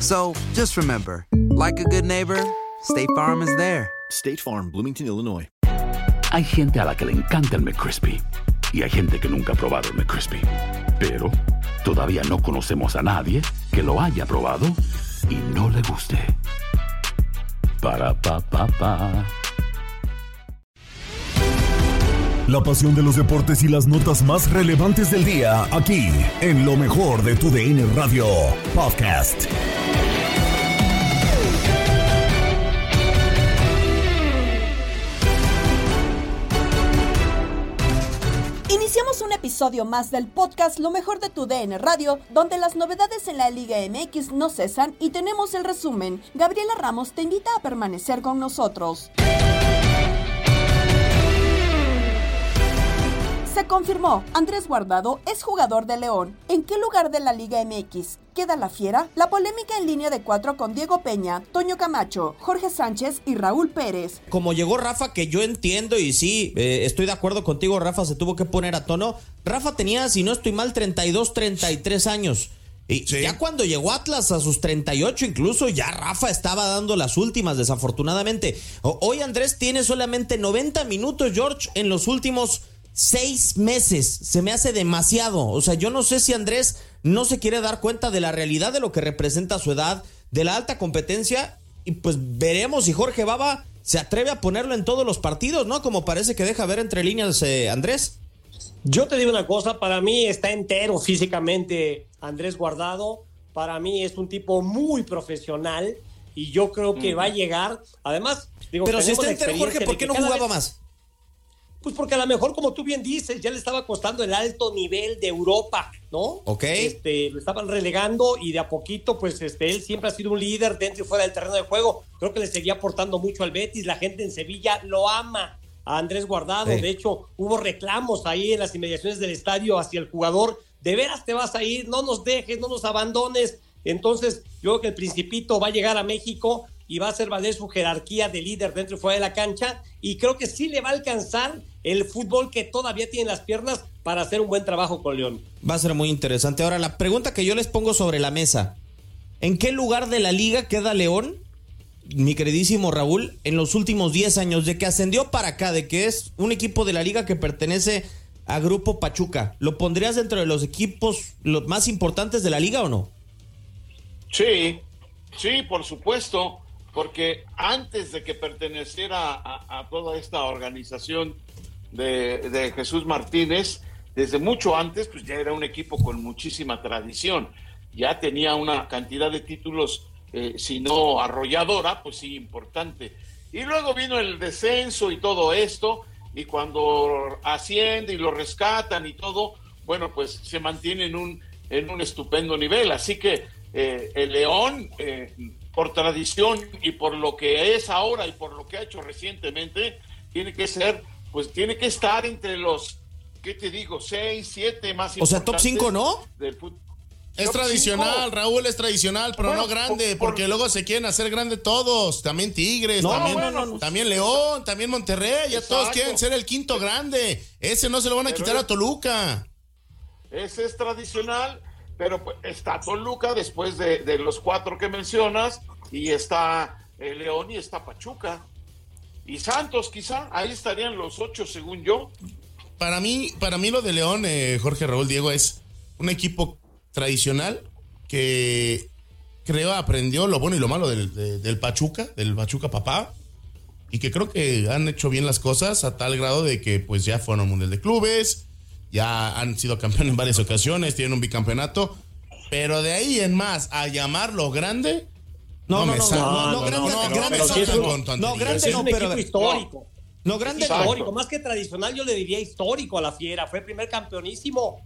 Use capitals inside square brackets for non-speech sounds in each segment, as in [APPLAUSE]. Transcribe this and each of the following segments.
So just remember, like a good neighbor, State Farm is there. State Farm, Bloomington, Illinois. Hay gente a la que le encanta el McCrispy y hay gente que nunca ha probado el McCrispy. Pero todavía no conocemos a nadie que lo haya probado y no le guste. Para pa pa pa. La pasión de los deportes y las notas más relevantes del día, aquí, en lo mejor de tu DN Radio Podcast. Iniciamos un episodio más del podcast Lo mejor de tu DN Radio, donde las novedades en la Liga MX no cesan y tenemos el resumen. Gabriela Ramos te invita a permanecer con nosotros. Se confirmó, Andrés Guardado es jugador de León. ¿En qué lugar de la Liga MX queda la fiera? La polémica en línea de cuatro con Diego Peña, Toño Camacho, Jorge Sánchez y Raúl Pérez. Como llegó Rafa, que yo entiendo y sí, eh, estoy de acuerdo contigo, Rafa se tuvo que poner a tono. Rafa tenía, si no estoy mal, 32, 33 años. Y ya cuando llegó Atlas a sus 38 incluso, ya Rafa estaba dando las últimas, desafortunadamente. Hoy Andrés tiene solamente 90 minutos, George, en los últimos seis meses. Se me hace demasiado. O sea, yo no sé si Andrés no se quiere dar cuenta de la realidad de lo que representa su edad, de la alta competencia. Y pues veremos si Jorge Baba se atreve a ponerlo en todos los partidos, ¿no? Como parece que deja ver entre líneas eh, Andrés. Yo te digo una cosa, para mí está entero físicamente Andrés Guardado, para mí es un tipo muy profesional y yo creo que va a llegar, además, digo, Pero si está entero, Jorge, ¿por qué no jugaba vez- más? Pues porque a lo mejor, como tú bien dices, ya le estaba costando el alto nivel de Europa, ¿no? Ok. Este, lo estaban relegando y de a poquito, pues este, él siempre ha sido un líder dentro y fuera del terreno de juego. Creo que le seguía aportando mucho al Betis. La gente en Sevilla lo ama a Andrés Guardado. Sí. De hecho, hubo reclamos ahí en las inmediaciones del estadio hacia el jugador. De veras te vas a ir, no nos dejes, no nos abandones. Entonces, yo creo que el Principito va a llegar a México y va a hacer valer su jerarquía de líder dentro y fuera de la cancha. Y creo que sí le va a alcanzar el fútbol que todavía tiene en las piernas para hacer un buen trabajo con León. Va a ser muy interesante. Ahora, la pregunta que yo les pongo sobre la mesa. ¿En qué lugar de la liga queda León, mi queridísimo Raúl, en los últimos 10 años de que ascendió para acá, de que es un equipo de la liga que pertenece a Grupo Pachuca? ¿Lo pondrías dentro de los equipos los más importantes de la liga o no? Sí, sí, por supuesto, porque antes de que perteneciera a, toda esta organización de, de Jesús Martínez, desde mucho antes, pues ya era un equipo con muchísima tradición, ya tenía una cantidad de títulos, eh, si no arrolladora, pues sí, importante. Y luego vino el descenso y todo esto, y cuando asciende y lo rescatan y todo, bueno, pues se mantiene en un, en un estupendo nivel. Así que eh, el León, eh, por tradición y por lo que es ahora y por lo que ha hecho recientemente, tiene que ser, pues tiene que estar entre los, ¿qué te digo? Seis, siete más O sea, top importantes cinco, ¿no? Del fútbol. Es tradicional, Raúl es tradicional, pero no grande, porque luego se quieren hacer grande todos. También Tigres, también, también León, también Monterrey, ya todos quieren ser el quinto grande. Ese no se lo van a quitar a Toluca. Ese es tradicional, pero pues, está Toluca después de, los cuatro que mencionas, y está eh, León y está Pachuca. Y Santos, quizá, ahí estarían los ocho, según yo. Para mí, para mí lo de León, eh, Jorge Raúl Diego, es un equipo tradicional que creo aprendió lo bueno y lo malo del, Pachuca, del Pachuca papá, y que creo que han hecho bien las cosas a tal grado de que pues ya fueron a Mundial de Clubes, ya han sido campeones en varias ocasiones, tienen un bicampeonato, pero de ahí en más a llamarlo grande, no, no, no, no, no, grande, no, grande, no, grande no, pero histórico. No, grande histórico, más que tradicional, yo le diría histórico a la fiera, fue el primer campeonísimo.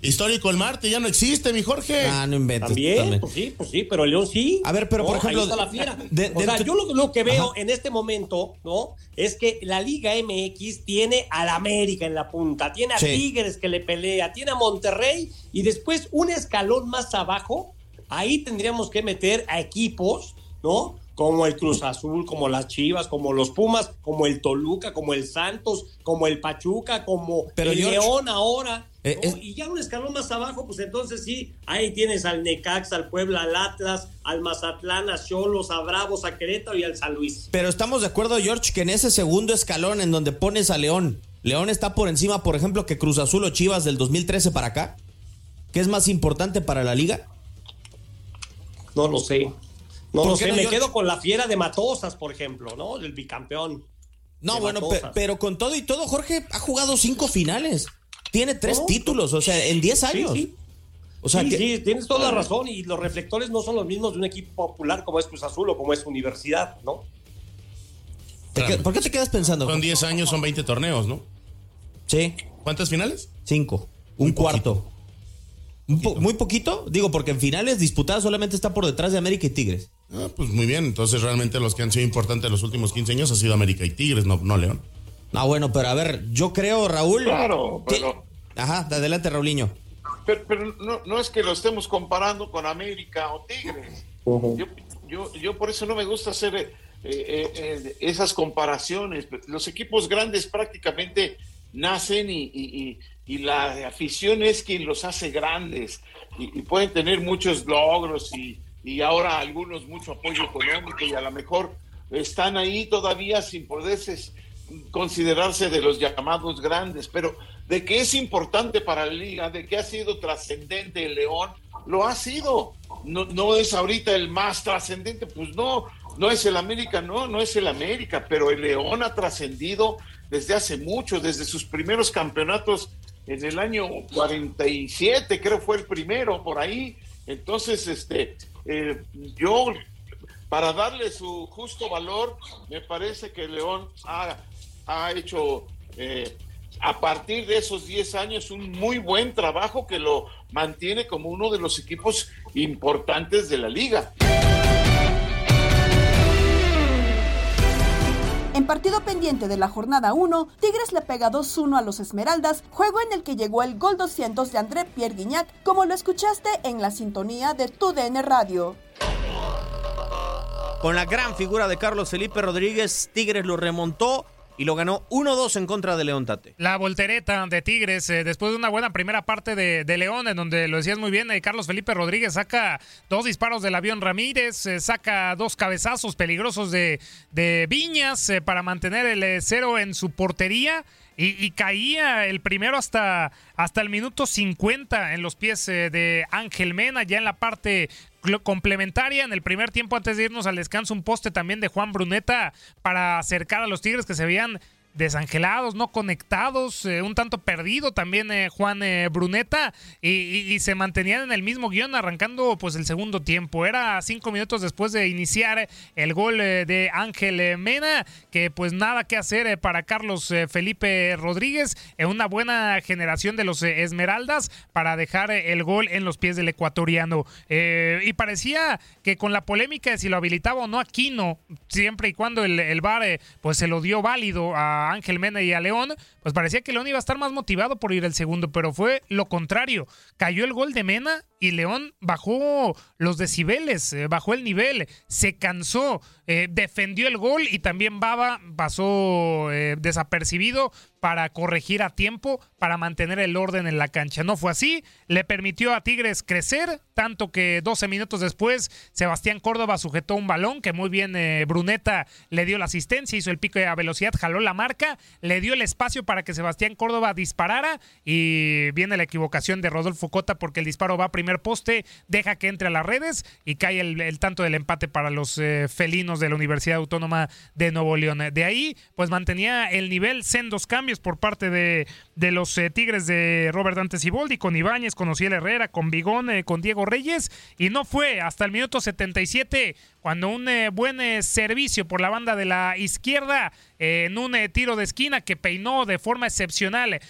Histórico el Marte, ya no existe, mi Jorge. Ah, no inventes. También, pues sí, pues sí, pero el León sí. A ver, pero por ejemplo. la fiera. o sea, yo lo, que veo en este momento, ¿no? Es que la Liga MX tiene al América en la punta, tiene a Tigres que le pelea, tiene a Monterrey y después un escalón más abajo, ahí tendríamos que meter a equipos, ¿no? como el Cruz Azul, como las Chivas, como los Pumas, como el Toluca, como el Santos, como el Pachuca, como el León ahora. Eh, y ya un escalón más abajo, pues entonces sí, ahí tienes al Necax, al Puebla, al Atlas, al Mazatlán, a Cholos, a Bravos, a Querétaro y al San Luis. Pero estamos de acuerdo, George, que en ese segundo escalón en donde pones a León, León está por encima, por ejemplo, que Cruz Azul o Chivas del 2013 para acá. ¿Qué es más importante para la liga? No lo sé. No lo sé, me quedo con la fiera de Matosas, por ejemplo, ¿no? El bicampeón. No, bueno, pero con todo y todo, Jorge ha jugado cinco finales. Tiene tres títulos, o sea, en diez años. Sí, O sea, sí, tienes toda la razón y los reflectores no son los mismos de un equipo popular como es Cruz Azul o como es Universidad, ¿no? ¿Por qué te quedas pensando? Son 10 años, son 20 torneos, ¿no? Sí. ¿Cuántas finales? Cinco. Un cuarto. muy poquito, digo, porque en finales disputadas solamente está por detrás de América y Tigres. Ah, pues muy bien. Entonces, realmente los que han sido importantes en los últimos 15 años ha sido América y Tigres, no, no León. Ah, bueno, pero a ver, yo creo, Raúl. Claro, pero. Ajá, adelante, Raulinho. Pero, no, es que lo estemos comparando con América o Tigres. yo, yo, por eso no me gusta hacer eh, eh, eh, esas comparaciones. Los equipos grandes prácticamente nacen y, la afición es quien los hace grandes y pueden tener muchos logros y y ahora algunos mucho apoyo económico y a lo mejor están ahí todavía sin poderse considerarse de los llamados grandes, pero de que es importante para la liga, de que ha sido trascendente el León, lo ha sido. No, es ahorita el más trascendente, pues no, no es el América, no, no es el América, pero el León ha trascendido desde hace mucho, desde sus primeros campeonatos en el año 47, creo fue el primero por ahí. Entonces, este, eh, yo, para darle su justo valor, me parece que León ha, hecho eh, a partir de esos 10 años un muy buen trabajo que lo mantiene como uno de los equipos importantes de la liga. En partido pendiente de la jornada 1, Tigres le pega 2-1 a los Esmeraldas, juego en el que llegó el gol 200 de André Pierre Guignac, como lo escuchaste en la sintonía de tu DN Radio. Con la gran figura de Carlos Felipe Rodríguez, Tigres lo remontó y lo ganó 1-2 en contra de León Tate. La voltereta de Tigres, eh, después de una buena primera parte de, León, en donde lo decías muy bien, eh, Carlos Felipe Rodríguez saca dos disparos del avión Ramírez, eh, saca dos cabezazos peligrosos de, de Viñas para mantener el cero en su portería. Y, caía el primero hasta, hasta el minuto 50 en los pies de Ángel Mena, ya en la parte complementaria en el primer tiempo antes de irnos al descanso un poste también de Juan Bruneta para acercar a los Tigres que se veían desangelados, no conectados, eh, un tanto perdido también eh, Juan eh, Bruneta y, se mantenían en el mismo guion arrancando pues el segundo tiempo. Era cinco minutos después de iniciar el gol de Ángel Mena, que pues nada que hacer para Carlos Felipe Rodríguez, una buena generación de los Esmeraldas para dejar el gol en los pies del ecuatoriano. y parecía que con la polémica de si lo habilitaba o no Aquino, siempre y cuando el, el VAR pues se lo dio válido a Ángel Mena y a León, pues parecía que León iba a estar más motivado por ir el segundo, pero fue lo contrario. Cayó el gol de Mena y León bajó los decibeles, eh, bajó el nivel, se cansó, eh, defendió el gol y también Baba pasó eh, desapercibido para corregir a tiempo, para mantener el orden en la cancha. No fue así, le permitió a Tigres crecer, tanto que 12 minutos después Sebastián Córdoba sujetó un balón que muy bien Bruneta le dio la asistencia, hizo el pico a velocidad, jaló la marca, le dio el espacio para que Sebastián Córdoba disparara y viene la equivocación de Rodolfo Cota porque el disparo va primero poste, deja que entre a las redes y cae el, tanto del empate para los eh, felinos de la Universidad Autónoma de Nuevo León. De ahí, pues mantenía el nivel, sendos cambios por parte de, de los eh, Tigres de Robert Dante Siboldi, con Ibáñez, con Ociel Herrera, con Bigón, eh, con Diego Reyes, y no fue hasta el minuto 77 cuando un buen servicio por la banda de la izquierda en un tiro de esquina que peinó de forma excepcional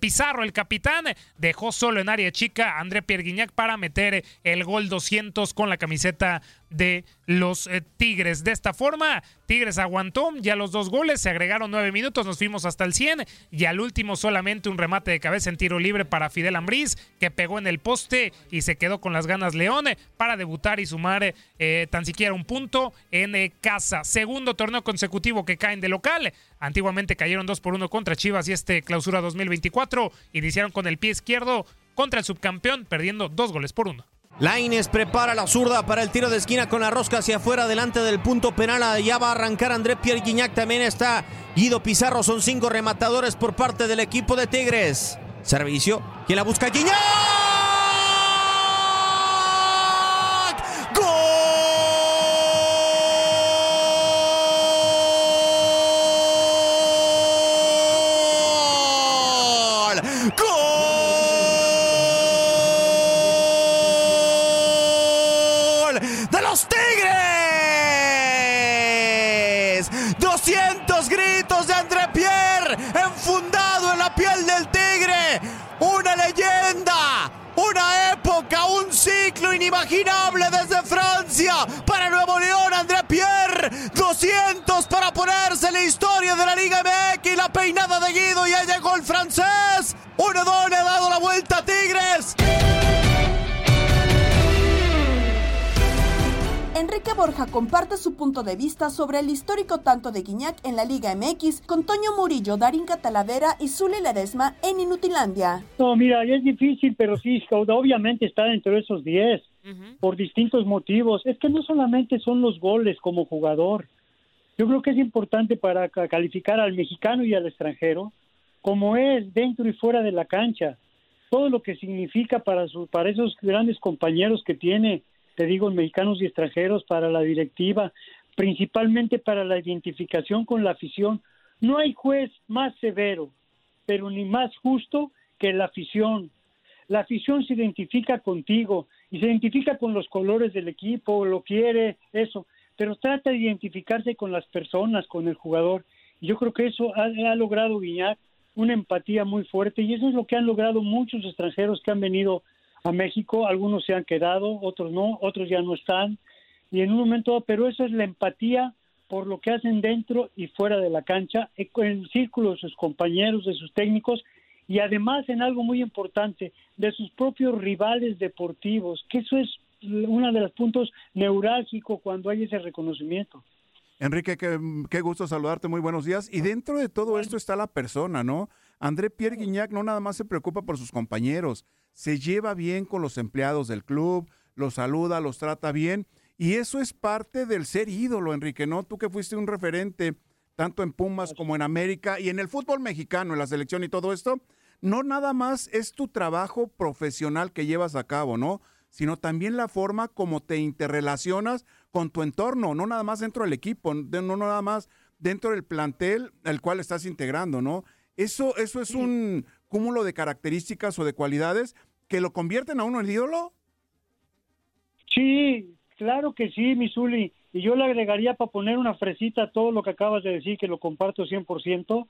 Pizarro, el capitán, dejó solo en área chica André Pierguiñac para meter el gol 200 con la camiseta de los eh, Tigres. De esta forma, Tigres aguantó ya los dos goles, se agregaron nueve minutos, nos fuimos hasta el 100 y al último solamente un remate de cabeza en tiro libre para Fidel Ambriz que pegó en el poste y se quedó con las ganas Leone para debutar y sumar eh, tan siquiera un punto en eh, casa. Segundo torneo consecutivo que caen de local. Antiguamente cayeron dos por uno contra Chivas y este clausura 2024 iniciaron con el pie izquierdo contra el subcampeón, perdiendo dos goles por uno. Laines prepara la zurda para el tiro de esquina con la rosca hacia afuera, delante del punto penal. Ya va a arrancar André Pierre Guignac. También está Guido Pizarro. Son cinco rematadores por parte del equipo de Tigres. Servicio. ¿Quién la busca? Guignac. Inimaginable desde Francia para Nuevo León, André Pierre, 200 para ponerse la historia de la Liga MX, la peinada de Guido y ya llegó el francés, uno le ha dado la vuelta a Tigres. Enrique Borja comparte su punto de vista sobre el histórico tanto de Guiñac en la Liga MX con Toño Murillo, Darín Catalavera y Zuli Ledesma en Inutilandia. No, mira, es difícil, pero sí, obviamente está dentro de esos 10 por distintos motivos. Es que no solamente son los goles como jugador. Yo creo que es importante para calificar al mexicano y al extranjero como es dentro y fuera de la cancha. Todo lo que significa para, su, para esos grandes compañeros que tiene te digo, mexicanos y extranjeros, para la directiva, principalmente para la identificación con la afición. No hay juez más severo, pero ni más justo que la afición. La afición se identifica contigo y se identifica con los colores del equipo, lo quiere, eso, pero trata de identificarse con las personas, con el jugador. Y yo creo que eso ha, logrado Guiñac una empatía muy fuerte y eso es lo que han logrado muchos extranjeros que han venido a México, algunos se han quedado, otros no, otros ya no están, y en un momento, pero eso es la empatía por lo que hacen dentro y fuera de la cancha, en el círculo de sus compañeros, de sus técnicos, y además en algo muy importante, de sus propios rivales deportivos, que eso es uno de los puntos neurálgicos cuando hay ese reconocimiento. Enrique, qué, qué, gusto saludarte, muy buenos días. Y dentro de todo esto está la persona, ¿no? André Pierre Guignac no nada más se preocupa por sus compañeros, se lleva bien con los empleados del club, los saluda, los trata bien. Y eso es parte del ser ídolo, Enrique, ¿no? Tú que fuiste un referente tanto en Pumas como en América y en el fútbol mexicano, en la selección y todo esto, no nada más es tu trabajo profesional que llevas a cabo, ¿no? Sino también la forma como te interrelacionas con tu entorno, no nada más dentro del equipo, no nada más dentro del plantel al cual estás integrando, ¿no? Eso, eso es un cúmulo de características o de cualidades que lo convierten a uno en ídolo? Sí, claro que sí, Misuli. Y yo le agregaría para poner una fresita a todo lo que acabas de decir, que lo comparto 100%,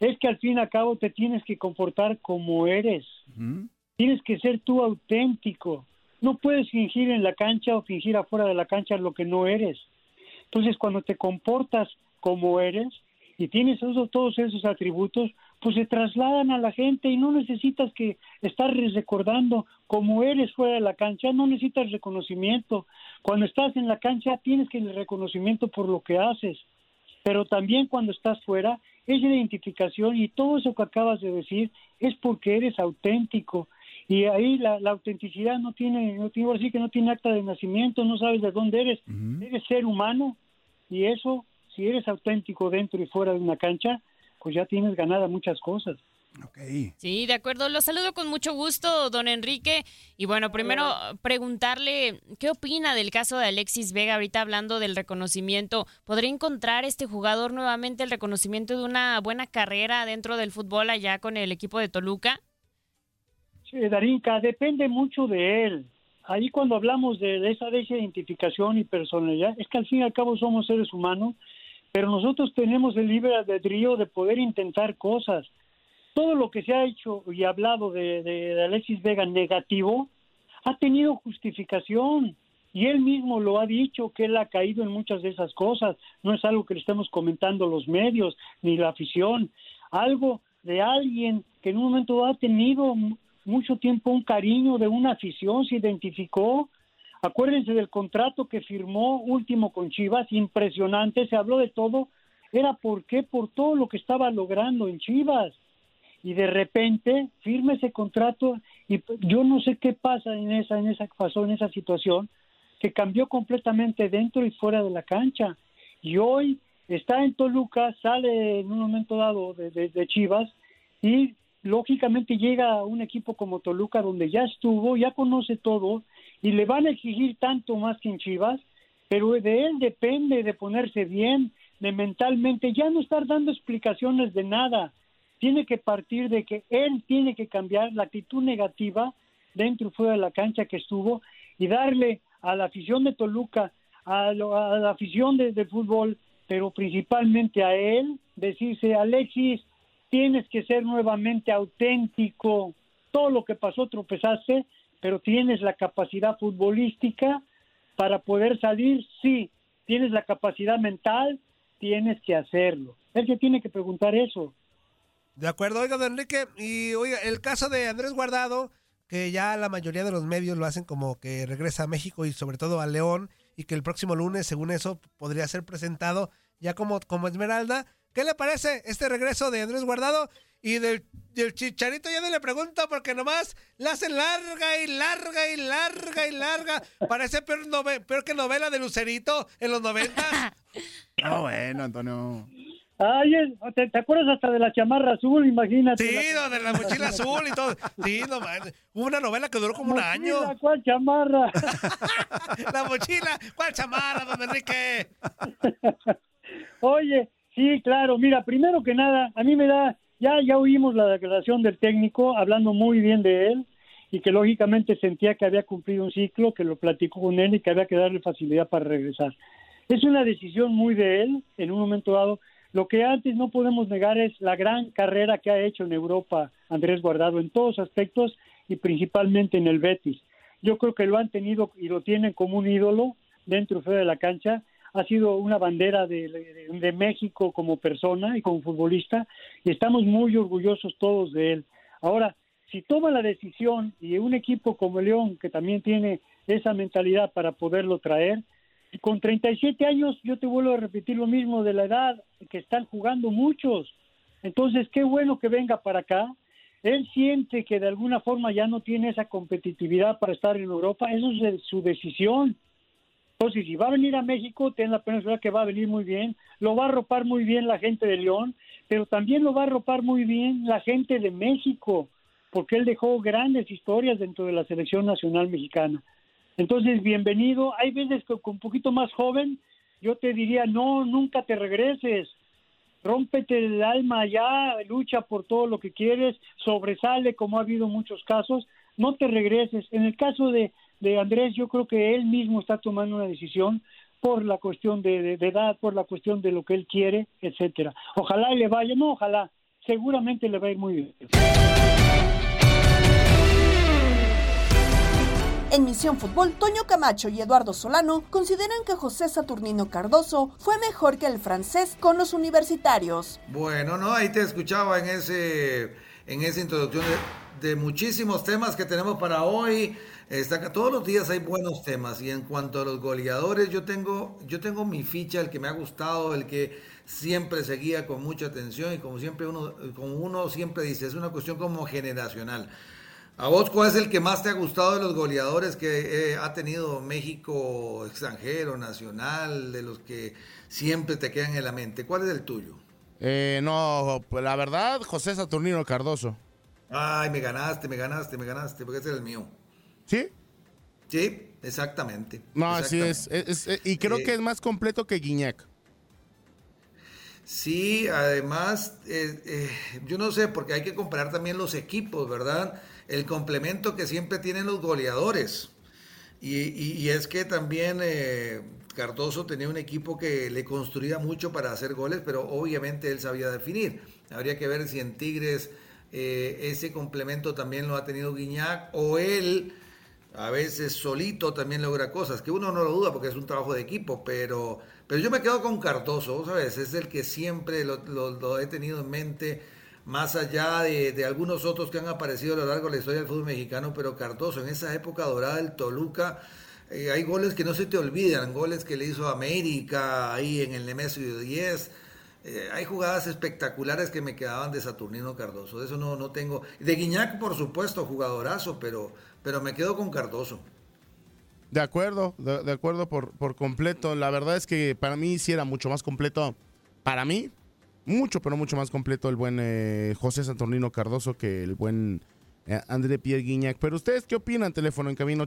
es que al fin y al cabo te tienes que comportar como eres. Tienes que ser tú auténtico. No puedes fingir en la cancha o fingir afuera de la cancha lo que no eres. Entonces, cuando te comportas como eres, y tienes esos, todos esos atributos, pues se trasladan a la gente y no necesitas que estar recordando como eres fuera de la cancha, no necesitas reconocimiento. Cuando estás en la cancha tienes que el reconocimiento por lo que haces, pero también cuando estás fuera es identificación y todo eso que acabas de decir es porque eres auténtico. Y ahí la, autenticidad no tiene, no tiene, que no tiene acta de nacimiento, no sabes de dónde eres, eres ser humano y eso si eres auténtico dentro y fuera de una cancha, pues ya tienes ganada muchas cosas. Sí, de acuerdo. Lo saludo con mucho gusto, don Enrique. Y bueno, primero preguntarle qué opina del caso de Alexis Vega, ahorita hablando del reconocimiento. ¿Podría encontrar este jugador nuevamente el reconocimiento de una buena carrera dentro del fútbol allá con el equipo de Toluca? Sí, Darinka, depende mucho de él. Ahí cuando hablamos de, de esa desidentificación y personalidad, es que al fin y al cabo somos seres humanos pero nosotros tenemos el libre albedrío de poder intentar cosas. Todo lo que se ha hecho y hablado de, Alexis Vega negativo ha tenido justificación y él mismo lo ha dicho que él ha caído en muchas de esas cosas. No es algo que le estemos comentando los medios ni la afición, algo de alguien que en un momento ha tenido mucho tiempo un cariño de una afición, se identificó Acuérdense del contrato que firmó último con Chivas, impresionante, se habló de todo. Era por qué, por todo lo que estaba logrando en Chivas. Y de repente firma ese contrato y yo no sé qué pasa en esa, en esa, pasó en esa situación, que cambió completamente dentro y fuera de la cancha. Y hoy está en Toluca, sale en un momento dado de, de Chivas y lógicamente llega a un equipo como Toluca donde ya estuvo, ya conoce todo y le van a exigir tanto más que en Chivas, pero de él depende de ponerse bien, de mentalmente, ya no estar dando explicaciones de nada. Tiene que partir de que él tiene que cambiar la actitud negativa dentro y fuera de la cancha que estuvo y darle a la afición de Toluca, a, la afición de, de fútbol, pero principalmente a él, decirse, Alexis, tienes que ser nuevamente auténtico. Todo lo que pasó tropezaste, pero tienes la capacidad futbolística para poder salir, sí, tienes la capacidad mental, tienes que hacerlo. Él que tiene que preguntar eso. De acuerdo, oiga, don Enrique, y oiga, el caso de Andrés Guardado, que ya la mayoría de los medios lo hacen como que regresa a México y sobre todo a León, y que el próximo lunes, según eso, podría ser presentado ya como, como Esmeralda. ¿Qué le parece este regreso de Andrés Guardado? Y del, chicharito ya no le pregunto porque nomás la hacen larga y larga y larga y larga. Parece peor, peor que novela de Lucerito en los noventas. No, [LAUGHS] bueno, Antonio. Ay, ¿te, acuerdas hasta de la chamarra azul? Imagínate. Sí, de la mochila azul y todo. Sí, no una novela que duró como un año. ¿Cuál chamarra? [LAUGHS] la mochila, ¿cuál chamarra, don Enrique? [LAUGHS] Oye, sí, claro. Mira, primero que nada, a mí me da ya, ya oímos la declaración del técnico hablando muy bien de él y que lógicamente sentía que había cumplido un ciclo, que lo platicó con él y que había que darle facilidad para regresar. Es una decisión muy de él en un momento dado. Lo que antes no podemos negar es la gran carrera que ha hecho en Europa Andrés Guardado en todos aspectos y principalmente en el Betis. Yo creo que lo han tenido y lo tienen como un ídolo dentro de la cancha ha sido una bandera de, México como persona y como futbolista y estamos muy orgullosos todos de él. Ahora, si toma la decisión y un equipo como León, que también tiene esa mentalidad para poderlo traer, con 37 años yo te vuelvo a repetir lo mismo de la edad que están jugando muchos. Entonces, qué bueno que venga para acá. Él siente que de alguna forma ya no tiene esa competitividad para estar en Europa. Eso es su decisión. Entonces, si va a venir a México, ten la pena que va a venir muy bien, lo va a arropar muy bien la gente de León, pero también lo va a arropar muy bien la gente de México, porque él dejó grandes historias dentro de la selección nacional mexicana. Entonces, bienvenido. Hay veces que con un poquito más joven, yo te diría, no, nunca te regreses. Rómpete el alma ya, lucha por todo lo que quieres, sobresale como ha habido muchos casos, no te regreses. En el caso de, de Andrés, yo creo que él mismo está tomando una decisión por la cuestión de, edad, por la cuestión de lo que él quiere, etcétera. Ojalá le vaya, no, ojalá, seguramente le va muy bien. En Misión Fútbol, Toño Camacho y Eduardo Solano consideran que José Saturnino Cardoso fue mejor que el francés con los universitarios. Bueno, no, ahí te escuchaba en ese en esa introducción de, muchísimos temas que tenemos para hoy. Está, todos los días hay buenos temas y en cuanto a los goleadores, yo tengo, yo tengo mi ficha, el que me ha gustado, el que siempre seguía con mucha atención y como siempre uno, como uno siempre dice, es una cuestión como generacional. ¿A vos cuál es el que más te ha gustado de los goleadores que eh, ha tenido México extranjero, nacional, de los que siempre te quedan en la mente? ¿Cuál es el tuyo? Eh, no, pues la verdad, José Saturnino Cardoso. Ay, me ganaste, me ganaste, me ganaste, porque ese es el mío. ¿Sí? Sí, exactamente. No, así es, es- es- Y creo Eh, que es más completo que Guiñac. Sí, además, eh, eh, yo no sé, porque hay que comparar también los equipos, ¿verdad? El complemento que siempre tienen los goleadores. Y, y- es que también eh, Cardoso tenía un equipo que le construía mucho para hacer goles, pero obviamente él sabía definir. Habría que ver si en Tigres eh, ese complemento también lo ha tenido Guiñac o él a veces solito también logra cosas, que uno no lo duda porque es un trabajo de equipo, pero, pero yo me quedo con Cardoso, ¿sabes? Es el que siempre lo he tenido en mente, más allá de, de algunos otros que han aparecido a lo largo de la historia del fútbol mexicano, pero Cardoso en esa época dorada del Toluca, eh, hay goles que no se te olvidan, goles que le hizo América ahí en el Nemesio 10. eh, hay jugadas espectaculares que me quedaban de Saturnino Cardoso. De eso no, no tengo. De Guiñac, por supuesto, jugadorazo, pero, pero me quedo con Cardoso. De acuerdo, de, de acuerdo por, por completo. La verdad es que para mí sí era mucho más completo. Para mí, mucho, pero mucho más completo el buen eh, José Saturnino Cardoso que el buen eh, André Pierre Guignac. Pero ustedes, ¿qué opinan? Teléfono en camino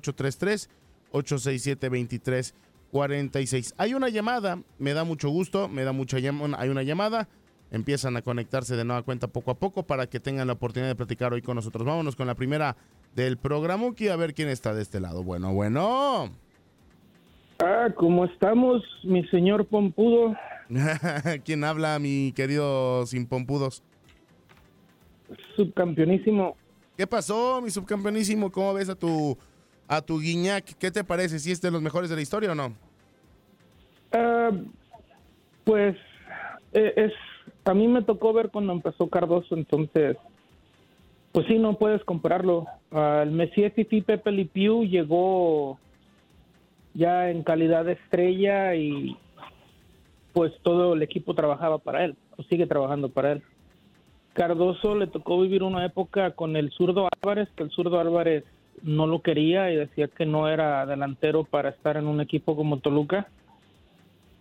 833-867-2346. Hay una llamada, me da mucho gusto, me da mucha llamada. Hay una llamada. Empiezan a conectarse de nueva cuenta poco a poco para que tengan la oportunidad de platicar hoy con nosotros. Vámonos con la primera del programa y a ver quién está de este lado. Bueno, bueno. Ah, ¿cómo estamos, mi señor Pompudo? [LAUGHS] ¿Quién habla, mi querido Sin Pompudos? Subcampeonísimo. ¿Qué pasó, mi subcampeonísimo? ¿Cómo ves a tu a tu Guiñac? ¿Qué te parece? ¿Si es de los mejores de la historia o no? Ah, pues eh, es a mí me tocó ver cuando empezó Cardoso, entonces pues sí, no puedes compararlo. Ah, el Messier Fifi Pepe Lipiu llegó ya en calidad de estrella y pues todo el equipo trabajaba para él, o sigue trabajando para él. Cardoso le tocó vivir una época con el zurdo Álvarez, que el zurdo Álvarez no lo quería y decía que no era delantero para estar en un equipo como Toluca.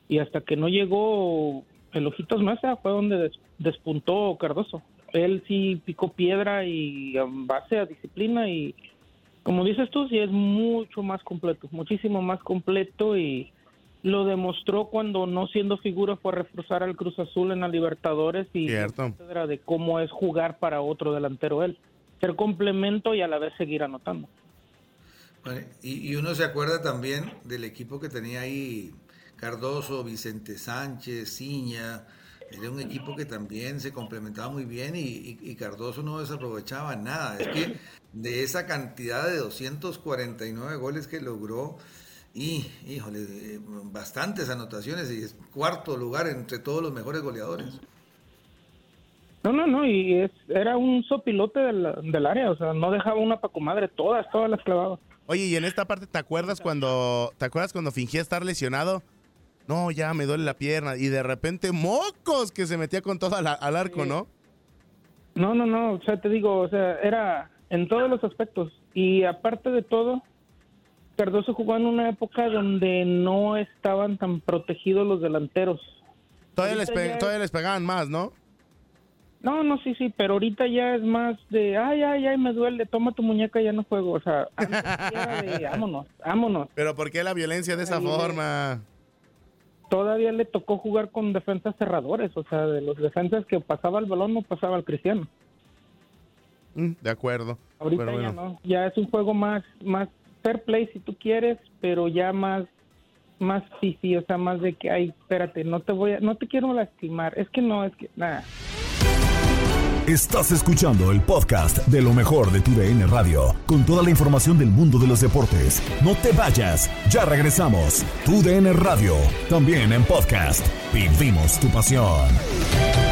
Y hasta que no llegó el Ojitos Mesa fue donde des- despuntó Cardoso. Él sí picó piedra y en base a disciplina y como dices tú, sí es mucho más completo, muchísimo más completo y lo demostró cuando no siendo figura fue a reforzar al Cruz Azul en la Libertadores y Cierto. etcétera, de cómo es jugar para otro delantero él. Ser complemento y a la vez seguir anotando. Bueno, y, y uno se acuerda también del equipo que tenía ahí Cardoso, Vicente Sánchez, Ciña. Era un equipo que también se complementaba muy bien y, y- y Cardoso no desaprovechaba nada. Es que de esa cantidad de 249 goles que logró, y híjole, bastantes anotaciones y es cuarto lugar entre todos los mejores goleadores. No, no, no, y es, era un sopilote del, del área, o sea, no dejaba una pa' comadre, todas, todas las clavaba. Oye, y en esta parte, ¿te acuerdas cuando te acuerdas cuando fingía estar lesionado? No, ya me duele la pierna y de repente mocos que se metía con todo al, al arco, ¿no? No, no, no, o sea, te digo, o sea, era en todos los aspectos. Y aparte de todo, Cardoso jugó en una época donde no estaban tan protegidos los delanteros. Todavía les, pe- es- todavía les pegaban más, ¿no? No, no, sí, sí, pero ahorita ya es más de, ay, ay, ay, me duele, toma tu muñeca, ya no juego. O sea, antes sí era de, [LAUGHS] vámonos, vámonos. Pero ¿por qué la violencia de esa Ay, forma? Todavía le tocó jugar con defensas cerradores, o sea, de los defensas que pasaba el balón no pasaba al cristiano. Mm, de acuerdo. Ahorita Pero ya no, ya es un juego más, más fair play si tú quieres, pero ya más, más sí, o sea, más de que, ay, espérate, no te voy a, no te quiero lastimar, es que no, es que, nada. Estás escuchando el podcast de lo mejor de tu DN Radio, con toda la información del mundo de los deportes. No te vayas, ya regresamos. Tu DN Radio, también en podcast. Vivimos tu pasión.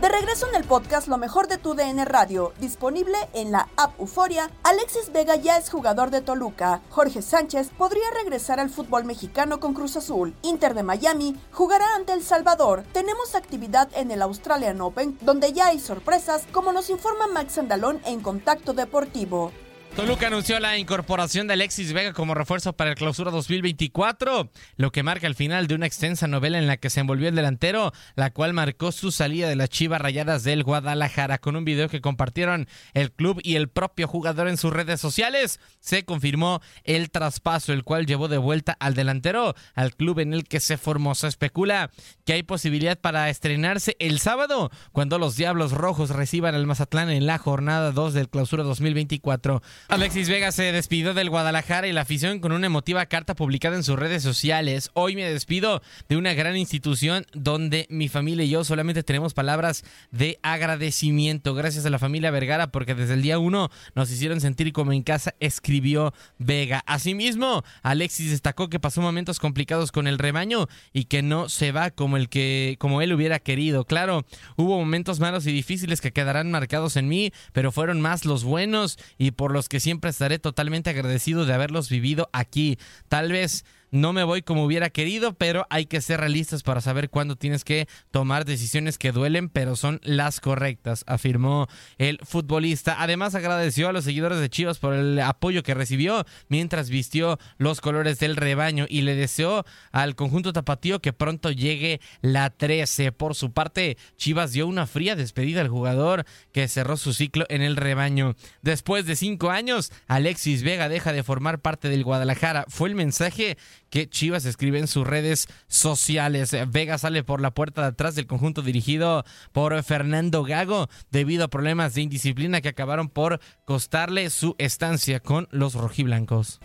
De regreso en el podcast Lo mejor de tu DN Radio, disponible en la app Euforia, Alexis Vega ya es jugador de Toluca. Jorge Sánchez podría regresar al fútbol mexicano con Cruz Azul. Inter de Miami jugará ante El Salvador. Tenemos actividad en el Australian Open, donde ya hay sorpresas, como nos informa Max Andalón en Contacto Deportivo. Toluca anunció la incorporación de Alexis Vega como refuerzo para el clausura 2024, lo que marca el final de una extensa novela en la que se envolvió el delantero, la cual marcó su salida de las Chivas Rayadas del Guadalajara. Con un video que compartieron el club y el propio jugador en sus redes sociales, se confirmó el traspaso, el cual llevó de vuelta al delantero al club en el que se formó. Se especula que hay posibilidad para estrenarse el sábado, cuando los Diablos Rojos reciban al Mazatlán en la jornada 2 del clausura 2024. Alexis Vega se despidió del Guadalajara y la afición con una emotiva carta publicada en sus redes sociales. Hoy me despido de una gran institución donde mi familia y yo solamente tenemos palabras de agradecimiento. Gracias a la familia Vergara porque desde el día uno nos hicieron sentir como en casa, escribió Vega. Asimismo, Alexis destacó que pasó momentos complicados con el rebaño y que no se va como el que como él hubiera querido. Claro, hubo momentos malos y difíciles que quedarán marcados en mí, pero fueron más los buenos y por los que siempre estaré totalmente agradecido de haberlos vivido aquí. Tal vez no me voy como hubiera querido, pero hay que ser realistas para saber cuándo tienes que tomar decisiones que duelen, pero son las correctas, afirmó el futbolista. Además agradeció a los seguidores de Chivas por el apoyo que recibió mientras vistió los colores del rebaño y le deseó al conjunto tapatío que pronto llegue la 13. Por su parte, Chivas dio una fría despedida al jugador que cerró su ciclo en el rebaño. Después de cinco años, Alexis Vega deja de formar parte del Guadalajara. Fue el mensaje que Chivas escribe en sus redes sociales. Vega sale por la puerta de atrás del conjunto dirigido por Fernando Gago debido a problemas de indisciplina que acabaron por costarle su estancia con los rojiblancos.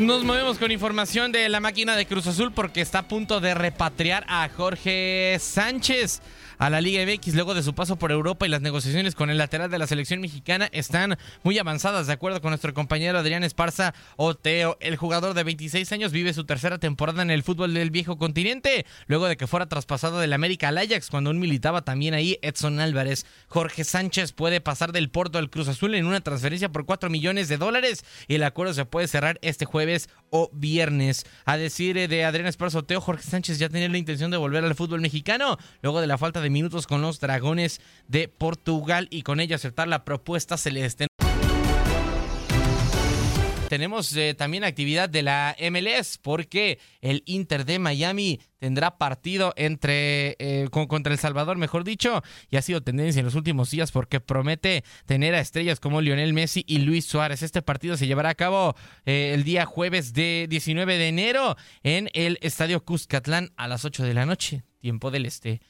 Nos movemos con información de la máquina de Cruz Azul porque está a punto de repatriar a Jorge Sánchez a la Liga MX luego de su paso por Europa y las negociaciones con el lateral de la selección mexicana están muy avanzadas, de acuerdo con nuestro compañero Adrián Esparza Oteo. El jugador de 26 años vive su tercera temporada en el fútbol del viejo continente, luego de que fuera traspasado del América al Ajax cuando aún militaba también ahí Edson Álvarez. Jorge Sánchez puede pasar del Porto al Cruz Azul en una transferencia por 4 millones de dólares y el acuerdo se puede cerrar este jueves o viernes. A decir de Adrián Esparza Oteo, Jorge Sánchez ya tenía la intención de volver al fútbol mexicano luego de la falta de minutos con los Dragones de Portugal y con ello aceptar la propuesta celeste. Tenemos eh, también actividad de la MLS porque el Inter de Miami tendrá partido entre eh, contra El Salvador, mejor dicho, y ha sido tendencia en los últimos días porque promete tener a estrellas como Lionel Messi y Luis Suárez. Este partido se llevará a cabo eh, el día jueves de 19 de enero en el Estadio Cuscatlán a las 8 de la noche, tiempo del este.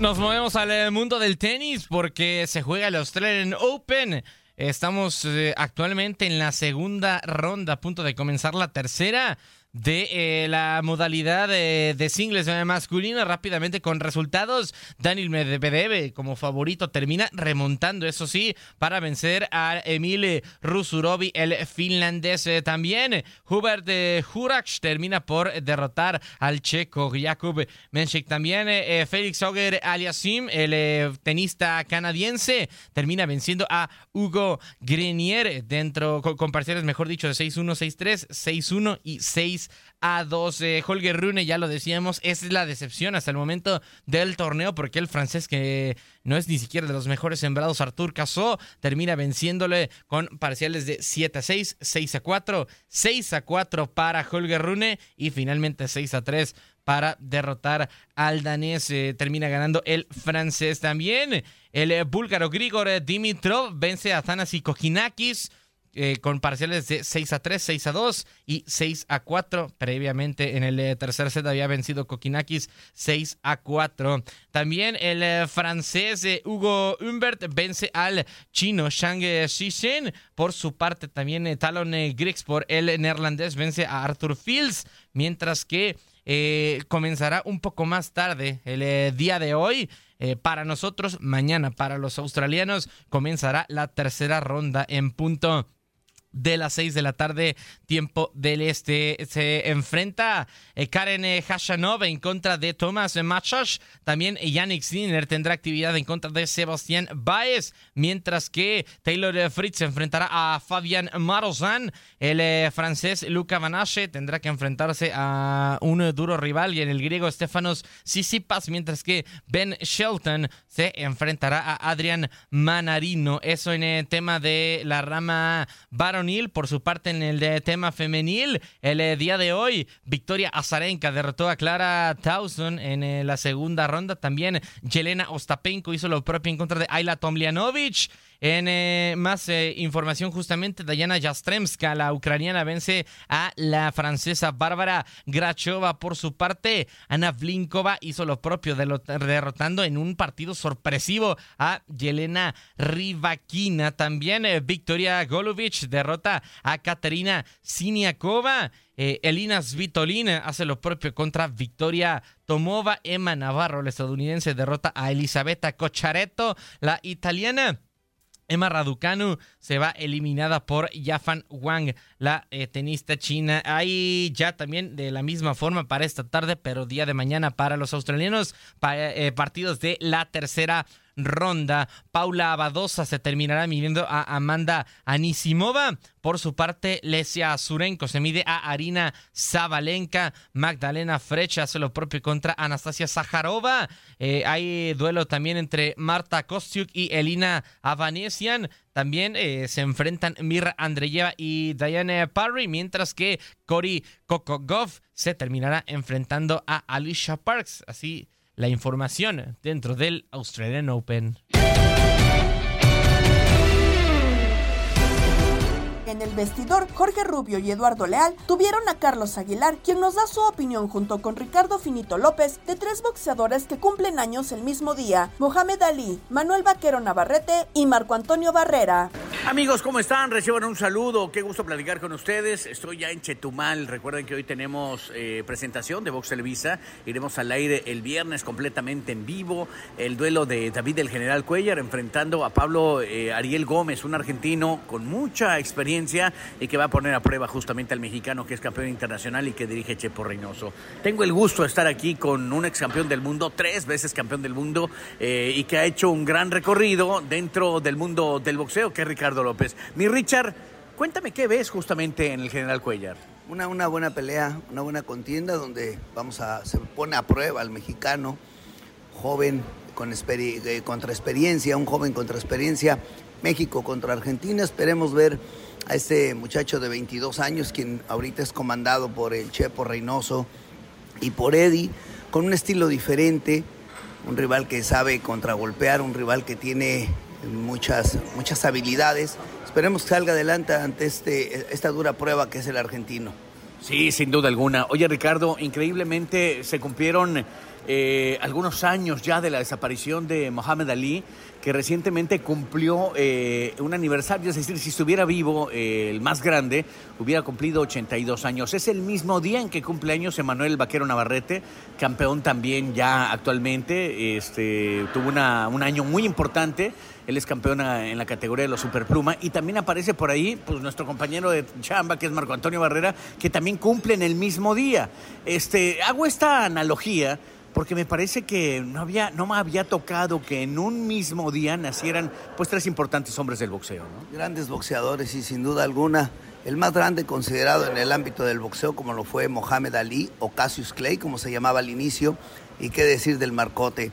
Nos movemos al eh, mundo del tenis porque se juega el Australian Open. Estamos eh, actualmente en la segunda ronda, a punto de comenzar la tercera de eh, la modalidad de, de singles masculina rápidamente con resultados. Daniel Medvedev como favorito termina remontando, eso sí, para vencer a Emil Rusurovi, el finlandés. Eh, también Hubert Hurach termina por derrotar al checo Jakub Menchik. También eh, Félix Auger Aliasim, el tenista canadiense, termina venciendo a Hugo Grenier dentro con, con parciales, mejor dicho, de 6-1, 6-3, 6-1 y 6 6 a 2. Eh, Holger Rune, ya lo decíamos, es la decepción hasta el momento del torneo porque el francés que no es ni siquiera de los mejores sembrados, Artur Casó, termina venciéndole con parciales de 7 a 6, 6 a 4, 6 a 4 para Holger Rune y finalmente 6 a 3 para derrotar al danés. Eh, termina ganando el francés también. El eh, búlgaro Grigor Dimitrov vence a Thanasi Kokinakis. Eh, con parciales de 6 a 3, 6 a 2 y 6 a 4. Previamente en el tercer set había vencido Kokinakis 6 a 4. También el francés Hugo Humbert vence al chino Shang Shishin. Por su parte también Talon Griggs por el neerlandés vence a Arthur Fields. Mientras que eh, comenzará un poco más tarde, el eh, día de hoy. Eh, para nosotros, mañana para los australianos, comenzará la tercera ronda en punto de las 6 de la tarde, tiempo del este. Se enfrenta eh, Karen eh, Hashanov en contra de Thomas Machosh. También Yannick Sinner tendrá actividad en contra de Sebastián Baez, mientras que Taylor eh, Fritz se enfrentará a Fabian Marozan. El francés Luca Vanache tendrá que enfrentarse a un duro rival y en el griego Stefanos Sisipas, mientras que Ben Shelton se enfrentará a Adrian Manarino. Eso en el tema de la rama Baron por su parte en el tema femenil. El eh, día de hoy, Victoria Azarenka derrotó a Clara Towson en eh, la segunda ronda. También Yelena Ostapenko hizo lo propio en contra de Ayla Tomljanovic. En eh, más información, justamente, Dayana Jastremska, la ucraniana, vence a la francesa Bárbara Grachova. Por su parte, Ana Vlinkova hizo lo propio, derrotando en un partido sorpresivo a Yelena Rivakina. También Victoria Golovic derrota a Katerina Siniakova. Eh, Elina Svitolina hace lo propio contra Victoria Tomova. Emma Navarro, la estadounidense, derrota a Elisabetta Cocharetto, la italiana. Emma Raducanu se va eliminada por Yafan Wang, la eh, tenista china. Hay ya también de la misma forma para esta tarde, pero día de mañana para los australianos, eh, partidos de la tercera ronda. Paula Abadosa se terminará midiendo a Amanda Anisimova. Por su parte, Lesia Zurenko se mide a Arina Zabalenka. Magdalena Frecha hace lo propio contra Anastasia Zaharova. Eh, hay duelo también entre Marta Kostiuk y Elina Avanesian. También eh, se enfrentan Mirra Andreyeva y Diane Parry, mientras que Cory Kokogov se terminará enfrentando a Alicia Parks. Así la información dentro del Australian Open. En el vestidor, Jorge Rubio y Eduardo Leal tuvieron a Carlos Aguilar, quien nos da su opinión junto con Ricardo Finito López de tres boxeadores que cumplen años el mismo día, Mohamed Ali, Manuel Vaquero Navarrete y Marco Antonio Barrera. Amigos, ¿cómo están? Reciban un saludo, qué gusto platicar con ustedes. Estoy ya en Chetumal, recuerden que hoy tenemos eh, presentación de Box Televisa, iremos al aire el viernes completamente en vivo, el duelo de David el General Cuellar enfrentando a Pablo eh, Ariel Gómez, un argentino con mucha experiencia y que va a poner a prueba justamente al mexicano que es campeón internacional y que dirige Chepo Reynoso. Tengo el gusto de estar aquí con un ex campeón del mundo, tres veces campeón del mundo eh, y que ha hecho un gran recorrido dentro del mundo del boxeo, que es Ricardo López. Mi Richard, cuéntame qué ves justamente en el General Cuellar. Una, una buena pelea, una buena contienda donde vamos a, se pone a prueba al mexicano, joven, con eh, contra experiencia, un joven contra experiencia, México contra Argentina. Esperemos ver a este muchacho de 22 años, quien ahorita es comandado por el Chepo Reynoso y por Eddie, con un estilo diferente, un rival que sabe contragolpear, un rival que tiene muchas, muchas habilidades. Esperemos que salga adelante ante este, esta dura prueba que es el argentino. Sí, sin duda alguna. Oye, Ricardo, increíblemente se cumplieron eh, algunos años ya de la desaparición de Mohamed Ali que recientemente cumplió eh, un aniversario, es decir, si estuviera vivo eh, el más grande, hubiera cumplido 82 años. Es el mismo día en que cumple años Emanuel Vaquero Navarrete, campeón también ya actualmente, este, tuvo una, un año muy importante. Él es campeón en la categoría de los superpluma y también aparece por ahí pues, nuestro compañero de chamba, que es Marco Antonio Barrera, que también cumple en el mismo día. Este, hago esta analogía porque me parece que no, había, no me había tocado que en un mismo día nacieran pues tres importantes hombres del boxeo. ¿no? Grandes boxeadores y sin duda alguna el más grande considerado en el ámbito del boxeo como lo fue Mohamed Ali o Cassius Clay como se llamaba al inicio y qué decir del Marcote.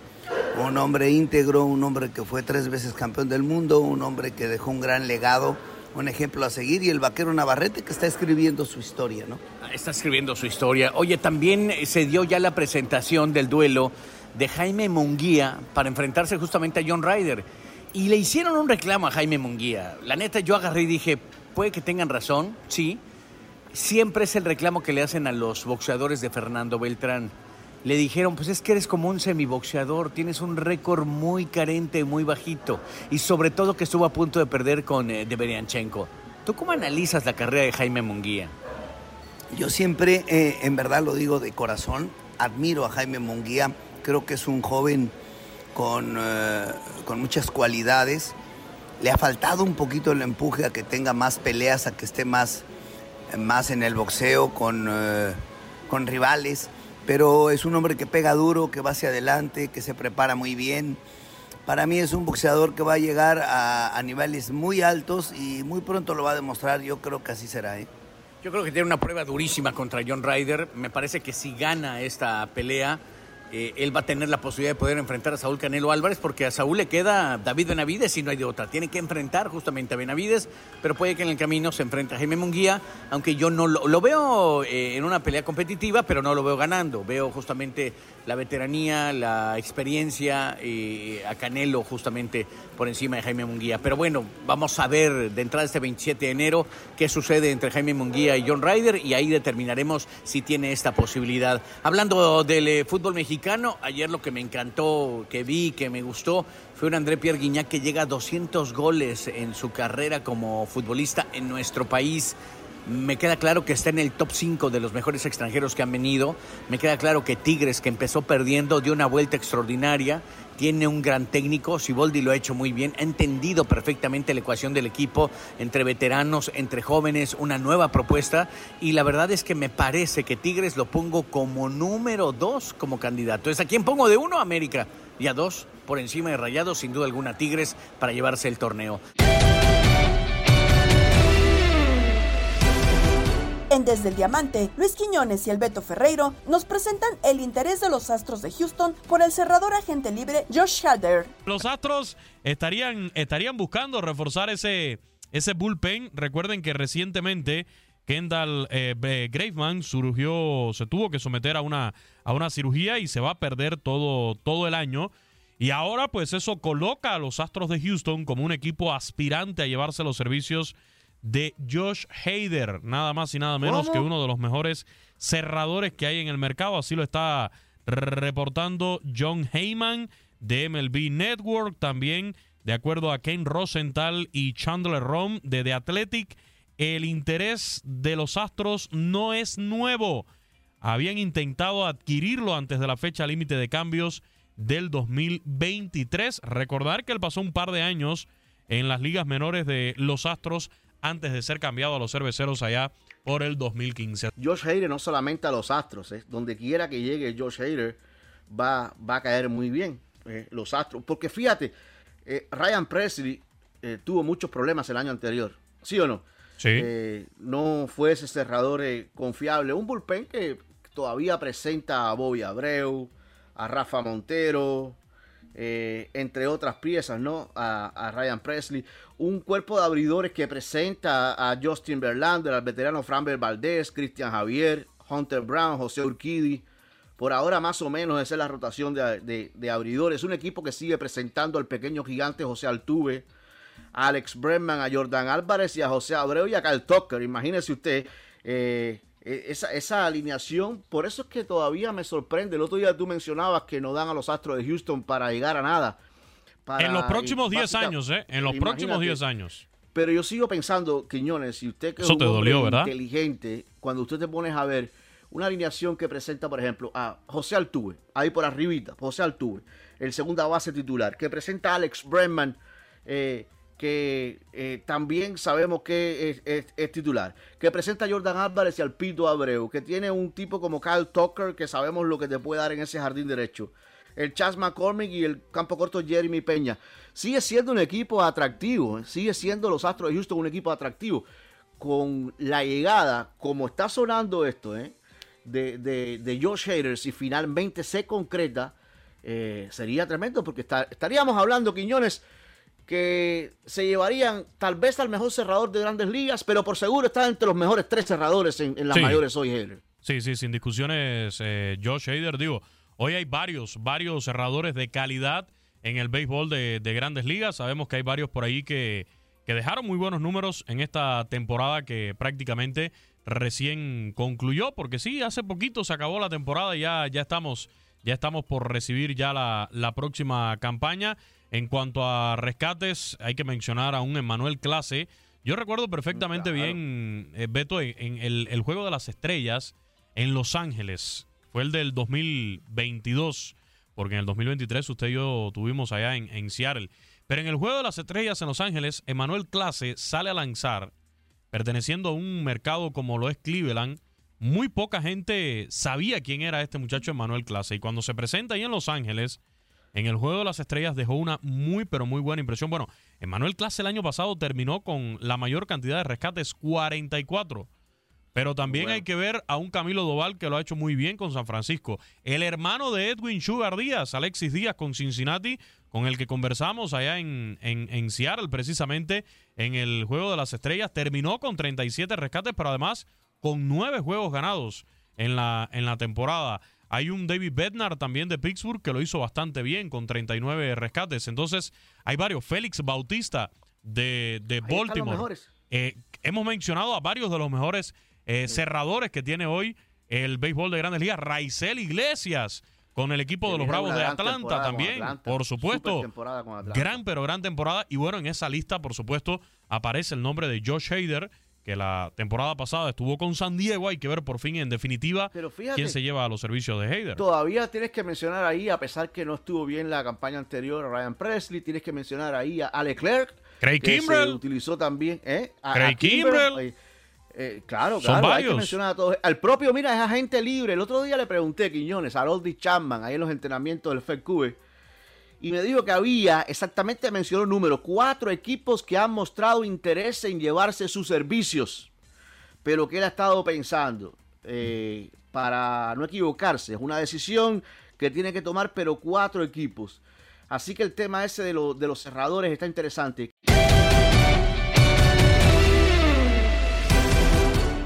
Un hombre íntegro, un hombre que fue tres veces campeón del mundo, un hombre que dejó un gran legado, un ejemplo a seguir y el vaquero Navarrete que está escribiendo su historia, ¿no? Está escribiendo su historia. Oye, también se dio ya la presentación del duelo de Jaime Munguía para enfrentarse justamente a John Ryder. Y le hicieron un reclamo a Jaime Munguía. La neta, yo agarré y dije, puede que tengan razón, sí. Siempre es el reclamo que le hacen a los boxeadores de Fernando Beltrán. Le dijeron, pues es que eres como un semiboxeador, tienes un récord muy carente, muy bajito. Y sobre todo que estuvo a punto de perder con eh, Deberianchenko. ¿Tú cómo analizas la carrera de Jaime Munguía? Yo siempre, eh, en verdad lo digo de corazón, admiro a Jaime Munguía, creo que es un joven con, eh, con muchas cualidades. Le ha faltado un poquito el empuje a que tenga más peleas, a que esté más, más en el boxeo con, eh, con rivales, pero es un hombre que pega duro, que va hacia adelante, que se prepara muy bien. Para mí es un boxeador que va a llegar a, a niveles muy altos y muy pronto lo va a demostrar, yo creo que así será. ¿eh? Yo creo que tiene una prueba durísima contra John Ryder. Me parece que si gana esta pelea, eh, él va a tener la posibilidad de poder enfrentar a Saúl Canelo Álvarez, porque a Saúl le queda David Benavides y no hay de otra. Tiene que enfrentar justamente a Benavides, pero puede que en el camino se enfrente a Jaime Munguía, aunque yo no lo, veo eh, en una pelea competitiva, pero no lo veo ganando. Veo justamente la veteranía, la experiencia, eh, a Canelo justamente por encima de Jaime Munguía. Pero bueno, vamos a ver de entrada este 27 de enero qué sucede entre Jaime Munguía y John Ryder y ahí determinaremos si tiene esta posibilidad. Hablando del eh, fútbol mexicano, ayer lo que me encantó, que vi, que me gustó, fue un André Pierre que llega a 200 goles en su carrera como futbolista en nuestro país. Me queda claro que está en el top 5 de los mejores extranjeros que han venido. Me queda claro que Tigres, que empezó perdiendo, dio una vuelta extraordinaria. Tiene un gran técnico, Siboldi lo ha hecho muy bien, ha entendido perfectamente la ecuación del equipo entre veteranos, entre jóvenes, una nueva propuesta y la verdad es que me parece que Tigres lo pongo como número 2 como candidato. ¿Es a quién pongo de uno? América. Y a dos, por encima de Rayados, sin duda alguna Tigres para llevarse el torneo. Desde el Diamante, Luis Quiñones y el Ferreiro nos presentan el interés de los Astros de Houston por el cerrador agente libre Josh Hader. Los Astros estarían, estarían buscando reforzar ese, ese bullpen. Recuerden que recientemente Kendall eh, Graveman surgió, se tuvo que someter a una, a una cirugía y se va a perder todo, todo el año. Y ahora pues eso coloca a los Astros de Houston como un equipo aspirante a llevarse los servicios de Josh Hader, nada más y nada menos ¿Cómo? que uno de los mejores cerradores que hay en el mercado. Así lo está reportando John Heyman de MLB Network, también de acuerdo a Ken Rosenthal y Chandler Rom de The Athletic. El interés de los Astros no es nuevo. Habían intentado adquirirlo antes de la fecha límite de cambios del 2023. Recordar que él pasó un par de años en las ligas menores de los Astros antes de ser cambiado a los cerveceros allá por el 2015. Josh Hader no solamente a los Astros, ¿eh? donde quiera que llegue Josh Hader va, va a caer muy bien eh, los Astros. Porque fíjate, eh, Ryan Presley eh, tuvo muchos problemas el año anterior, ¿sí o no? Sí. No fue ese cerrador confiable. Un bullpen que todavía presenta a Bobby Abreu, a Rafa Montero, eh, entre otras piezas, ¿no? A, Ryan Presley. Un cuerpo de abridores que presenta a Justin Verlander, al veterano Framber Valdez, Cristian Javier, Hunter Brown, José Urquidi. Por ahora, más o menos, esa es la rotación de, abridores. Un equipo que sigue presentando al pequeño gigante José Altuve, a Alex Bregman, a Jordan Álvarez y a José Abreu y a Kyle Tucker. Imagínese usted eh, esa, esa alineación. Por eso es que todavía me sorprende. El otro día tú mencionabas que no dan a los Astros de Houston para llegar a nada. Para- en los próximos y 10 básica- años, ¿eh? En los próximos Imagínate. 10 años. Pero yo sigo pensando, Quiñones, si usted que es Eso un te dolió, ¿verdad? inteligente, cuando usted te pones a ver una alineación que presenta, por ejemplo, a José Altuve, ahí por arribita, José Altuve, el segunda base titular, que presenta a Alex Bregman, eh, que eh, también sabemos que es, titular, que presenta a Jordan Álvarez y al Pito Abreu, que tiene un tipo como Kyle Tucker, que sabemos lo que te puede dar en ese jardín derecho, el Chas McCormick y el campo corto Jeremy Peña. Sigue siendo un equipo atractivo, sigue siendo los Astros de Houston un equipo atractivo. Con la llegada, como está sonando esto, ¿eh? de, de, Josh Hader, si finalmente se concreta, eh, sería tremendo porque estaríamos hablando, Quiñones, que se llevarían tal vez al mejor cerrador de grandes ligas, pero por seguro está entre los mejores tres cerradores en, las mayores hoy, Hader. Sí, sí, sin discusiones, eh, Josh Hader, digo, hoy hay varios, varios cerradores de calidad en el béisbol de, grandes ligas. Sabemos que hay varios por ahí que, que dejaron muy buenos números en esta temporada que prácticamente recién concluyó, porque sí, hace poquito se acabó la temporada y ya, ya estamos ya estamos por recibir ya la, la próxima campaña. En cuanto a rescates, hay que mencionar a un Emanuel Clase. Yo recuerdo perfectamente bien, eh, Beto, en, el, Juego de las Estrellas en Los Ángeles. Fue el del 2022, porque en el 2023 usted y yo tuvimos allá en, en Seattle. Pero en el Juego de las Estrellas en Los Ángeles, Emanuel Clase sale a lanzar, perteneciendo a un mercado como lo es Cleveland, muy poca gente sabía quién era este muchacho Emanuel Clase. Y cuando se presenta ahí en Los Ángeles, en el Juego de las Estrellas dejó una muy, pero muy buena impresión. Bueno, Emanuel Clase el año pasado terminó con la mayor cantidad de rescates, 44. Pero también hay que ver a un Camilo Doval que lo ha hecho muy bien con San Francisco. El hermano de Edwin Sugar Díaz, Alexis Díaz con Cincinnati, con el que conversamos allá en, en, en Seattle, precisamente en el Juego de las Estrellas, terminó con 37 rescates, pero además con nueve juegos ganados en la, en la temporada. Hay un David Bednar también de Pittsburgh que lo hizo bastante bien con 39 rescates. Entonces, hay varios. Félix Bautista de, de Baltimore. Eh, hemos mencionado a varios de los mejores eh, cerradores que tiene hoy el béisbol de grandes ligas. Raizel Iglesias con el equipo de los Bravos de Atlanta también, por supuesto. Gran pero gran temporada. Y bueno, en esa lista, por supuesto, aparece el nombre de Josh Hader que la temporada pasada estuvo con San Diego. Hay que ver por fin, en definitiva, quién se lleva a los servicios de Hayder. Todavía tienes que mencionar ahí, a pesar que no estuvo bien la campaña anterior, a Ryan Presley, tienes que mencionar ahí a Ale Clerk. Craig que Kimbrell. Se utilizó también, ¿eh? Craig Kimbrell. Eh, eh, claro, claro, hay que mencionar a todos. Al propio, mira, es agente libre. El otro día le pregunté, Quiñones, a Roddy Chapman, ahí en los entrenamientos del FedCube y me dijo que había, exactamente mencionó el número, cuatro equipos que han mostrado interés en llevarse sus servicios, pero que él ha estado pensando eh, para no equivocarse. Es una decisión que tiene que tomar, pero cuatro equipos. Así que el tema ese de, de los cerradores está interesante.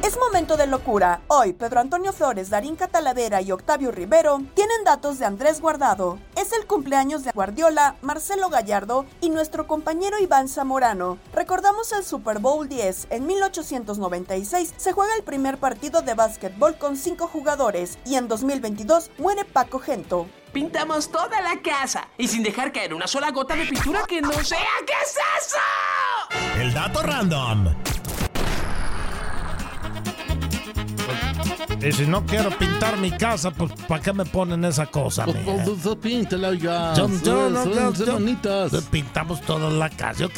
Es momento de locura. Hoy, Pedro Antonio Flores, Darín Catalavera y Octavio Rivero tienen datos de Andrés Guardado. Es el cumpleaños de Guardiola, Marcelo Gallardo y nuestro compañero Iván Zamorano. Recordamos el Super Bowl 10. En 1896 se juega el primer partido de básquetbol con cinco jugadores y en 2022 muere Paco Gento. Pintamos toda la casa y sin dejar caer una sola gota de pintura que no sea. ¿Qué es eso? El dato random. Y si no quiero pintar mi casa, pues ¿para qué me ponen esa cosa? Pues, pues píntela ya. Yo, no, Pintamos toda la casa. Yo,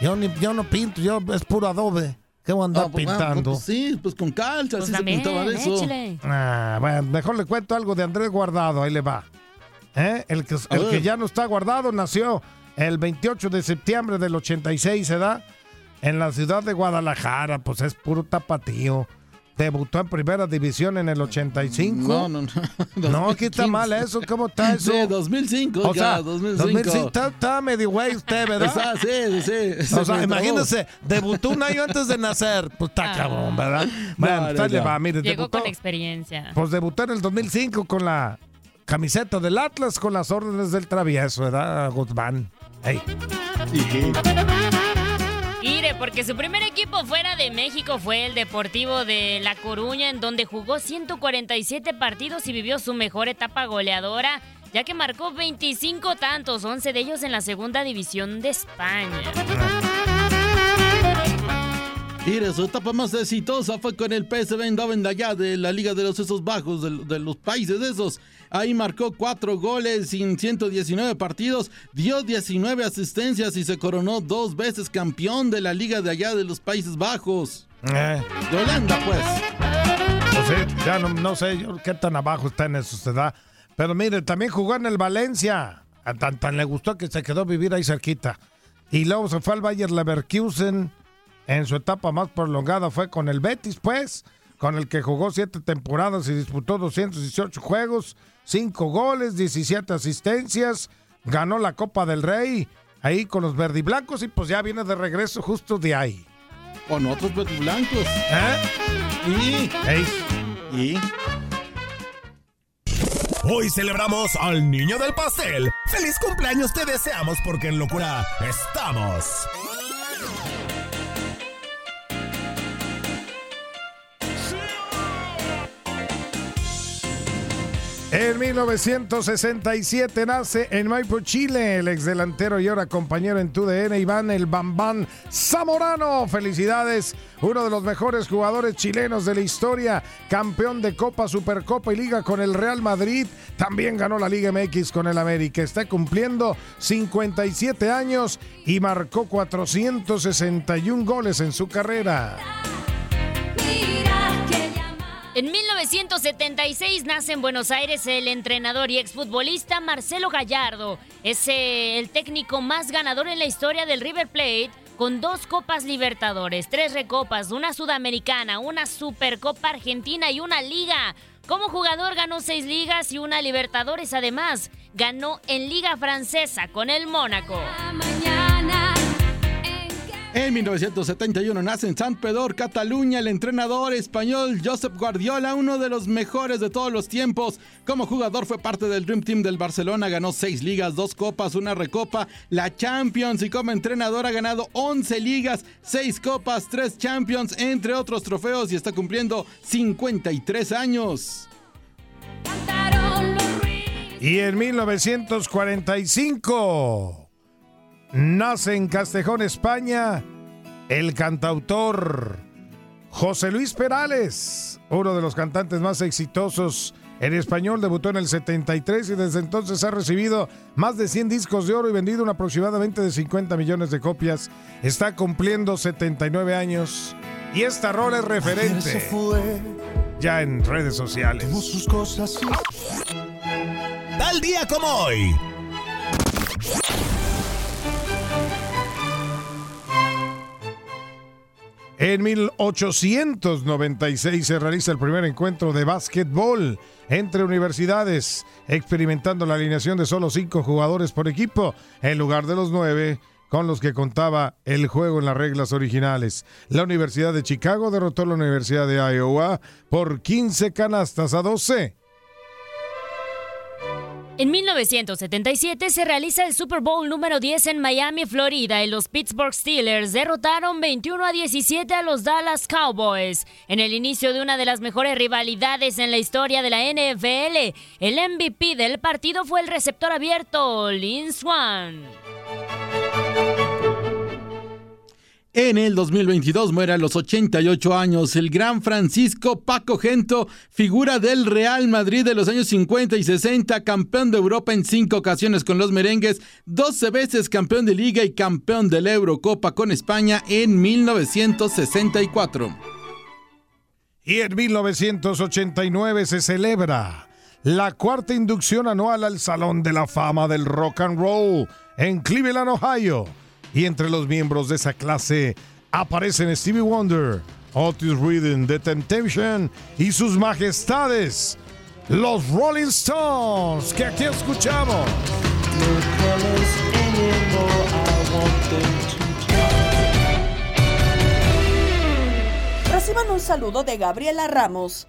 yo, ni, yo no pinto, yo es puro adobe. ¿Qué voy a andar ah, pues, ah, pintando? pues, sí, pues con calcha, así se pintaba eso. Ah, bueno, mejor le cuento algo de Andrés Guardado, ahí le va. ¿Eh? El, que, el que ya no está guardado nació el 28 de septiembre del 86, ¿se da? En la ciudad de Guadalajara, pues es puro tapatío debutó en primera división en el 85. No, no, no. [LAUGHS] No, aquí está mal eso. ¿Cómo está eso? Sí, 2005. O sea, 2005. está, medio güey usted, ¿verdad? sí, sí. O sea, imagínese, debutó un año antes de nacer. Pues está ah. cabrón, ¿verdad? Bueno, no, le va, mire. Llegó con experiencia. Pues debutó en el 2005 con la camiseta del Atlas con las órdenes del travieso, ¿verdad? Guzmán. Hey. Porque su primer equipo fuera de México fue el Deportivo de La Coruña, en donde jugó 147 partidos y vivió su mejor etapa goleadora, ya que marcó 25 tantos, 11 de ellos en la segunda división de España. Y su etapa más exitosa fue con el PSV Eindhoven de allá de la Liga de los Esos Bajos, de, de, los países esos. Ahí marcó cuatro goles en 119 partidos, dio 19 asistencias y se coronó dos veces campeón de la Liga de allá de los Países Bajos. Eh. De Holanda, pues. pues sí, ya no, no sé yo qué tan abajo está en eso, da. Pero mire, también jugó en el Valencia. A tan, tan le gustó que se quedó vivir ahí cerquita. Y luego se fue al Bayer Leverkusen en su etapa más prolongada fue con el Betis, pues, con el que jugó siete temporadas y disputó 218 juegos, cinco goles, 17 asistencias, ganó la Copa del Rey ahí con los verdiblancos y pues ya viene de regreso justo de ahí. Con otros verdiblancos. ¿Eh? Y. Y. Hoy celebramos al niño del pastel. ¡Feliz cumpleaños te deseamos porque en locura estamos! En 1967 nace en Maipo, Chile, el exdelantero y ahora compañero en TUDN, Iván el Bambán Zamorano. Felicidades, uno de los mejores jugadores chilenos de la historia, campeón de Copa, Supercopa y Liga con el Real Madrid. También ganó la Liga MX con el América. Está cumpliendo 57 años y marcó 461 goles en su carrera. En 1976 nace en Buenos Aires el entrenador y exfutbolista Marcelo Gallardo. Es eh, el técnico más ganador en la historia del River Plate con dos Copas Libertadores, tres Recopas, una Sudamericana, una Supercopa Argentina y una Liga. Como jugador ganó seis ligas y una Libertadores. Además, ganó en Liga Francesa con el Mónaco. En 1971 nace en San Pedro, Cataluña, el entrenador español Josep Guardiola, uno de los mejores de todos los tiempos. Como jugador fue parte del Dream Team del Barcelona, ganó seis ligas, dos copas, una recopa, la Champions y como entrenador ha ganado 11 ligas, seis copas, tres Champions, entre otros trofeos y está cumpliendo 53 años. Y en 1945 nace en Castejón, España, el cantautor José Luis Perales, uno de los cantantes más exitosos en español, debutó en el 73 y desde entonces ha recibido más de 100 discos de oro y vendido un aproximadamente de 50 millones de copias. Está cumpliendo 79 años y esta rol es referente ya en redes sociales. Tal día como hoy. En 1896 se realiza el primer encuentro de básquetbol entre universidades, experimentando la alineación de solo cinco jugadores por equipo, en lugar de los nueve con los que contaba el juego en las reglas originales. La Universidad de Chicago derrotó a la Universidad de Iowa por 15 canastas a 12. En 1977 se realiza el Super Bowl número 10 en Miami, Florida, y los Pittsburgh Steelers derrotaron 21 a 17 a los Dallas Cowboys. En el inicio de una de las mejores rivalidades en la historia de la NFL, el MVP del partido fue el receptor abierto, Lynn Swan. En el 2022 muere a los 88 años el gran Francisco Paco Gento, figura del Real Madrid de los años 50 y 60, campeón de Europa en cinco ocasiones con los merengues, 12 veces campeón de liga y campeón de la Eurocopa con España en 1964. Y en 1989 se celebra la cuarta inducción anual al Salón de la Fama del Rock and Roll en Cleveland, Ohio y entre los miembros de esa clase aparecen Stevie Wonder, Otis Redding, The Temptation y sus majestades, los Rolling Stones, que aquí escuchamos. Reciban un saludo de Gabriela Ramos.